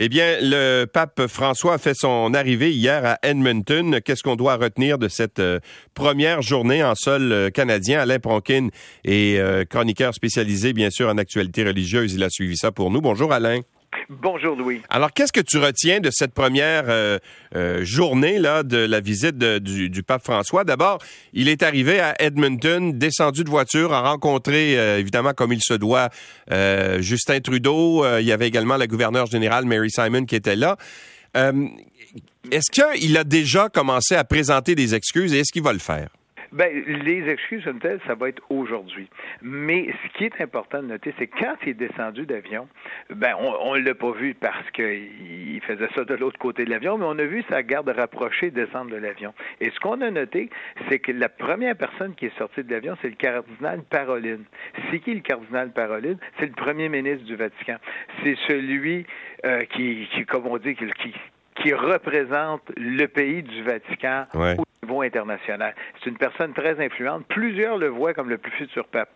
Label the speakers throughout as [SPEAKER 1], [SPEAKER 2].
[SPEAKER 1] Eh bien, le pape François a fait son arrivée hier à Edmonton. Qu'est-ce qu'on doit retenir de cette euh, première journée en sol euh, canadien? Alain Pronkin est euh, chroniqueur spécialisé, bien sûr, en actualité religieuse. Il a suivi ça pour nous. Bonjour, Alain.
[SPEAKER 2] Bonjour Louis.
[SPEAKER 1] Alors, qu'est-ce que tu retiens de cette première euh, euh, journée là de la visite du, pape François? D'abord, il est arrivé à Edmonton, descendu de voiture, a rencontré euh, évidemment comme il se doit Justin Trudeau. il y avait également la gouverneure générale Mary Simon qui était là. est-ce qu'il a déjà commencé à présenter des excuses et est-ce qu'il va le faire?
[SPEAKER 2] Ben, les excuses ça va être aujourd'hui. Mais ce qui est important de noter, c'est quand il est descendu d'avion, ben, on ne l'a pas vu parce qu'il faisait ça de l'autre côté de l'avion, mais on a vu sa garde rapprochée descendre de l'avion. Et ce qu'on a noté, c'est que la première personne qui est sortie de l'avion, c'est le cardinal Paroline. C'est qui le cardinal Paroline? C'est le premier ministre du Vatican. C'est celui euh, qui, qui, comme on dit, qui, qui représente le pays du Vatican international. C'est une personne très influente. Plusieurs le voient comme le plus futur pape.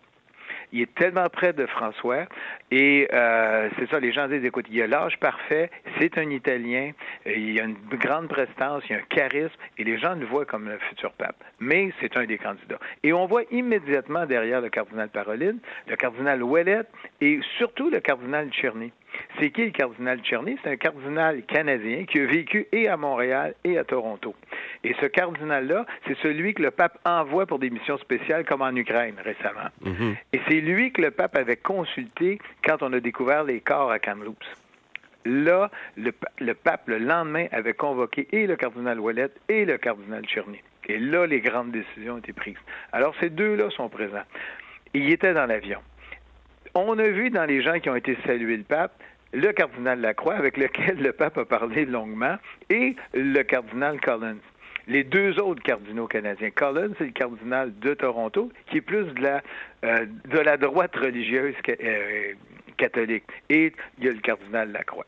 [SPEAKER 2] Il est tellement près de François et euh, c'est ça, les gens disent, écoute, il a l'âge parfait, c'est un Italien, il a une grande prestance, il a un charisme et les gens le voient comme le futur pape. Mais c'est un des candidats. Et on voit immédiatement derrière le cardinal Paroline, le cardinal Ouellet et surtout le cardinal Tcherny. C'est qui le cardinal Tcherny? C'est un cardinal canadien qui a vécu et à Montréal et à Toronto. Et ce cardinal-là, c'est celui que le pape envoie pour des missions spéciales comme en Ukraine récemment. Mhm. Et c'est lui que le pape avait consulté quand on a découvert les corps à Kamloops. Là, le, pape, le lendemain, avait convoqué et le cardinal Ouellet et le cardinal Tcherny. Et là, les grandes décisions ont été prises. Alors, ces deux-là sont présents. Il était dans l'avion. On a vu dans les gens qui ont été salués le pape, le cardinal Lacroix, avec lequel le pape a parlé longuement, et le cardinal Collins les deux autres cardinaux canadiens. Collins, c'est le cardinal de Toronto, qui est plus de la, euh, de la droite religieuse euh, catholique. Et il y a le cardinal Lacroix.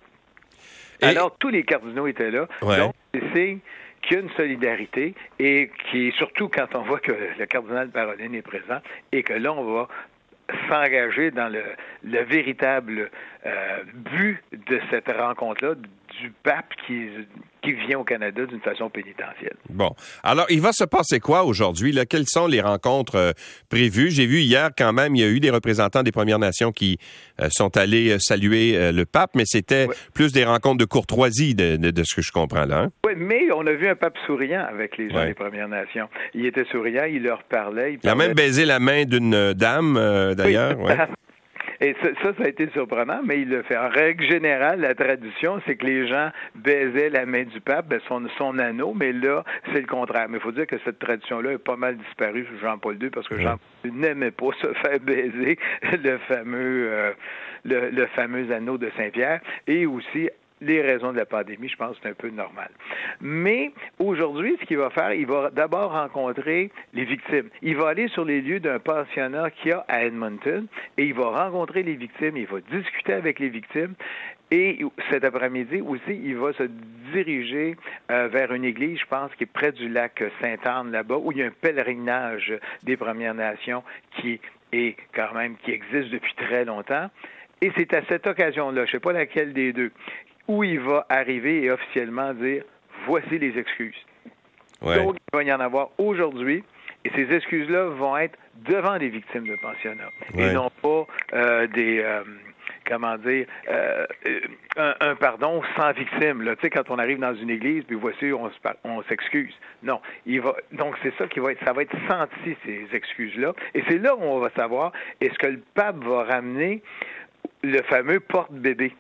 [SPEAKER 2] Alors, tous les cardinaux étaient là. Donc, c'est qu'il y a une solidarité et qui, surtout quand on voit que le cardinal Paroline est présent et que là, on va s'engager dans le, le véritable euh, but de cette rencontre-là, du pape qui, qui vient au Canada d'une façon pénitentielle.
[SPEAKER 1] Bon. Alors, il va se passer quoi aujourd'hui? Quelles sont les rencontres euh, prévues? J'ai vu hier quand même, il y a eu des représentants des Premières Nations qui euh, sont allés saluer le pape, mais c'était plus des rencontres de courtoisie de, de, ce que je comprends là. Hein?
[SPEAKER 2] Oui, mais on a vu un pape souriant avec les gens des Premières Nations. Il était souriant, il leur parlait.
[SPEAKER 1] Il, a même baisé la main d'une dame, d'ailleurs. Oui,
[SPEAKER 2] Et ça, ça, a été surprenant, mais il le fait. En règle générale, la tradition, c'est que les gens baisaient la main du pape, ben, son, son anneau, mais là, c'est le contraire. Mais il faut dire que cette tradition-là est pas mal disparue sous Jean-Paul II parce que Jean-Paul II n'aimait pas se faire baiser le fameux, euh, le, le fameux anneau de Saint-Pierre et aussi les raisons de la pandémie, je pense c'est un peu normal. Mais aujourd'hui, ce qu'il va faire, il va d'abord rencontrer les victimes. Il va aller sur les lieux d'un pensionnat qu'il y a à Edmonton et il va rencontrer les victimes, il va discuter avec les victimes et cet après-midi aussi, il va se diriger euh, vers une église, je pense, qui est près du lac Sainte-Anne, là-bas, où il y a un pèlerinage des Premières Nations qui est quand même, qui existe depuis très longtemps. Et c'est à cette occasion-là, je ne sais pas laquelle des deux, où il va arriver et officiellement dire voici les excuses. Donc, il va y en avoir aujourd'hui. Et ces excuses-là vont être devant les victimes de pensionnat et non pas euh, des euh, comment dire euh, un, pardon sans victime. Là, tu sais, quand on arrive dans une église, puis voici, on, on s'excuse. Non, il va. Donc c'est ça qui va être, ça va être senti ces excuses-là, et c'est là où on va savoir est-ce que le pape va ramener le fameux porte-bébé?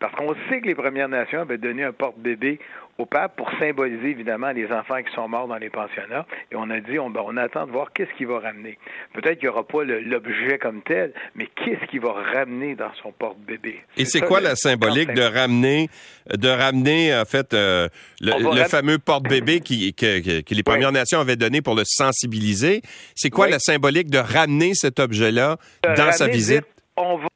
[SPEAKER 2] Parce qu'on sait que les Premières Nations avaient donné un porte-bébé au pape pour symboliser évidemment les enfants qui sont morts dans les pensionnats. Et on a dit, on, ben, on attend de voir qu'est-ce qu'il va ramener. Peut-être qu'il n'y aura pas l'objet comme tel, mais qu'est-ce qu'il va ramener dans son porte-bébé?
[SPEAKER 1] Et c'est quoi la symbolique de ramener, de ramener en fait euh, le, fameux porte-bébé qui, que, les Premières Nations avaient donné pour le sensibiliser? C'est quoi la symbolique de ramener cet objet-là dans sa visite?
[SPEAKER 2] On va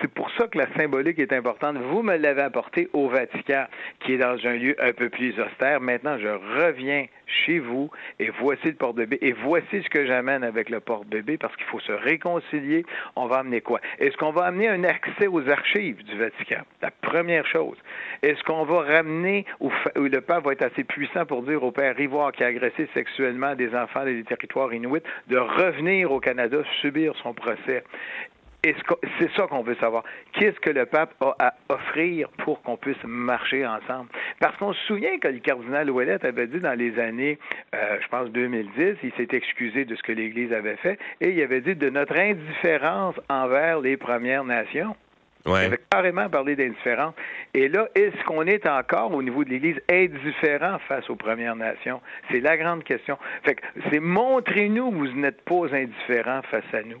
[SPEAKER 2] C'est pour ça que la symbolique est importante. Vous me l'avez apporté au Vatican, qui est dans un lieu un peu plus austère. Maintenant, je reviens chez vous et voici le porte-bébé et voici ce que j'amène avec le porte-bébé parce qu'il faut se réconcilier. On va amener quoi? Est-ce qu'on va amener un accès aux archives du Vatican? La première chose. Est-ce qu'on va ramener, ou le pape va être assez puissant pour dire au père Rivoire qui a agressé sexuellement des enfants des territoires inuits de revenir au Canada subir son procès? C'est ça qu'on veut savoir. Qu'est-ce que le pape a à offrir pour qu'on puisse marcher ensemble? Parce qu'on se souvient que le cardinal Ouellet avait dit dans les années, euh, je pense 2010, il s'est excusé de ce que l'Église avait fait et il avait dit de notre indifférence envers les Premières Nations.
[SPEAKER 1] Ouais. Il
[SPEAKER 2] avait carrément parlé d'indifférence. Et là, est-ce qu'on est encore au niveau de l'Église indifférent face aux Premières Nations? C'est la grande question. Fait que c'est montrez-nous que vous n'êtes pas indifférents face à nous.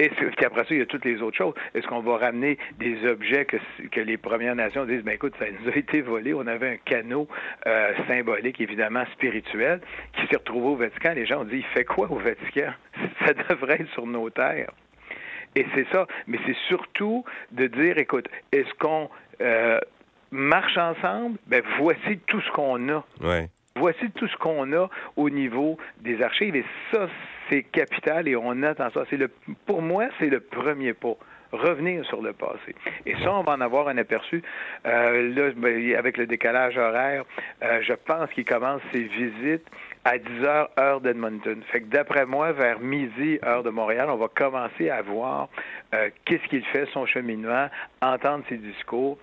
[SPEAKER 2] Et puis après ça, il y a toutes les autres choses. Est-ce qu'on va ramener des objets que, que les Premières Nations disent, ben écoute, ça nous a été volé, on avait un canot euh, symbolique, évidemment spirituel, qui s'est retrouvé au Vatican. Les gens ont dit, il fait quoi au Vatican? Ça devrait être sur nos terres. Et c'est ça. Mais c'est surtout de dire, écoute, est-ce qu'on euh, marche ensemble? Ben voici tout ce qu'on a.
[SPEAKER 1] Ouais.
[SPEAKER 2] Voici tout ce qu'on a au niveau des archives. Et ça, c'est capital et on attend ça. C'est le, pour moi, c'est le premier pas revenir sur le passé. Et ça, on va en avoir un aperçu. Euh, là, ben, avec le décalage horaire, euh, je pense qu'il commence ses visites à 10 heures, heure d'Edmonton. Fait que d'après moi, vers midi, heure de Montréal, on va commencer à voir euh, qu'est-ce qu'il fait, son cheminement, entendre ses discours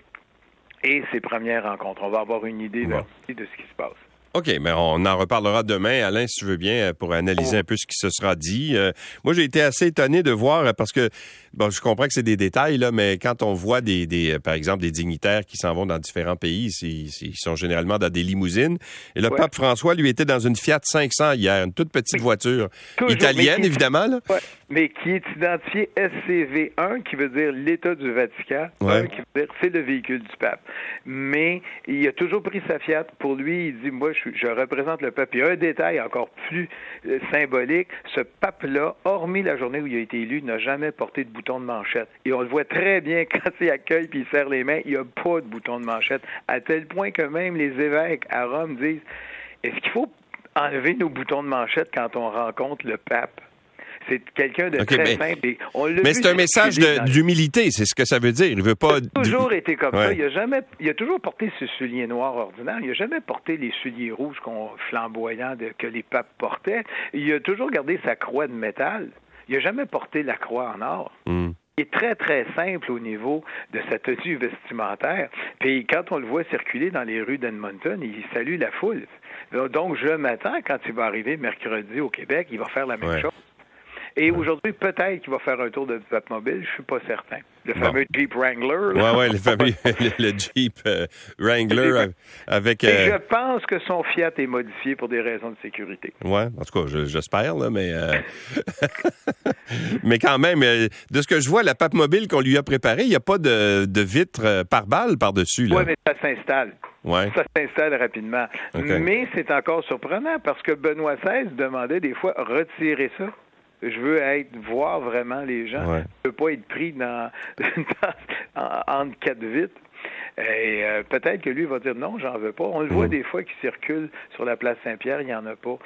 [SPEAKER 2] et ses premières rencontres. On va avoir une idée de ce qui se passe.
[SPEAKER 1] OK, mais on en reparlera demain, Alain, si tu veux bien, pour analyser un peu ce qui se sera dit. Euh, moi, j'ai été assez étonné de voir, euh, parce que, bon, je comprends que c'est des détails, là, mais quand on voit des, des euh, par exemple, des dignitaires qui s'en vont dans différents pays, ils, sont généralement dans des limousines. Et le pape François, lui, était dans une Fiat 500 hier, une toute petite voiture italienne, évidemment, là.
[SPEAKER 2] Mais qui est identifiée SCV1, qui veut dire l'État du Vatican, qui veut dire c'est le véhicule du pape. Mais il a toujours pris sa Fiat. Pour lui, il dit, moi, je je, représente le peuple. Il y a un détail encore plus euh, symbolique. Ce pape-là, hormis la journée où il a été élu, n'a jamais porté de bouton de manchette. Et on le voit très bien quand il accueille puis il serre les mains, il n'y a pas de bouton de manchette. À tel point que même les évêques à Rome disent est-ce qu'il faut enlever nos boutons de manchette quand on rencontre le pape? C'est quelqu'un de très simple.
[SPEAKER 1] mais c'est un message d'humilité, c'est ce que ça veut dire. Il veut pas.
[SPEAKER 2] Il a toujours été comme ça. Il a jamais, il a toujours porté ce soulier noir ordinaire. Il a jamais porté les souliers rouges flamboyants que les papes portaient. Il a toujours gardé sa croix de métal. Il n'a jamais porté la croix en or. Il est très, très simple au niveau de sa tenue vestimentaire. Puis quand on le voit circuler dans les rues d'Edmonton, il salue la foule. Donc, je m'attends, quand il va arriver mercredi au Québec, il va faire la même chose. Et aujourd'hui, peut-être qu'il va faire un tour de mobile, je suis pas certain. Le fameux Jeep Wrangler.
[SPEAKER 1] Oui, oui, le fameux le, Jeep euh, Wrangler avec.
[SPEAKER 2] Et je pense que son Fiat est modifié pour des raisons de sécurité.
[SPEAKER 1] Oui, en tout cas, j'espère, là, mais. Euh, mais quand même, euh, de ce que je vois, la pape mobile qu'on lui a préparée, il n'y a pas de, de vitre par balle par-dessus.
[SPEAKER 2] Oui, mais ça s'installe. Ouais. Ça s'installe rapidement. Mais c'est encore surprenant parce que Benoît XVI demandait des fois retirer ça. Je veux être voir vraiment les gens. Je ne veux pas être pris dans, entre quatre vitres. Et euh, peut-être que lui va dire non, j'en veux pas. On le voit des fois qui circule sur la place Saint-Pierre, il n'y en a pas.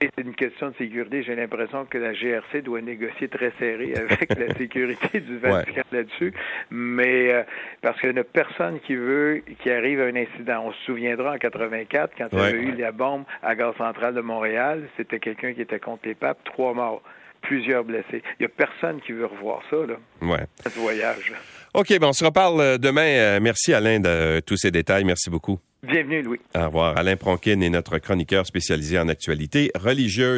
[SPEAKER 2] Et c'est une question de sécurité. J'ai l'impression que la GRC doit négocier très serré avec la sécurité du Vatican là-dessus. Mais euh, parce qu'il n'y a personne qui veut qu'il arrive à un incident. On se souviendra en 84, quand il y a eu la bombe à Gare centrale de Montréal, c'était quelqu'un qui était contre les papes, trois morts plusieurs blessés. Il n'y a personne qui veut revoir ça, là,
[SPEAKER 1] ouais.
[SPEAKER 2] ce voyage.
[SPEAKER 1] OK, bon, on se reparle euh, demain. Euh, merci Alain de euh, tous ces détails. Merci beaucoup.
[SPEAKER 2] Bienvenue, Louis.
[SPEAKER 1] Au revoir. Alain Pronkin est notre chroniqueur spécialisé en actualité religieuse.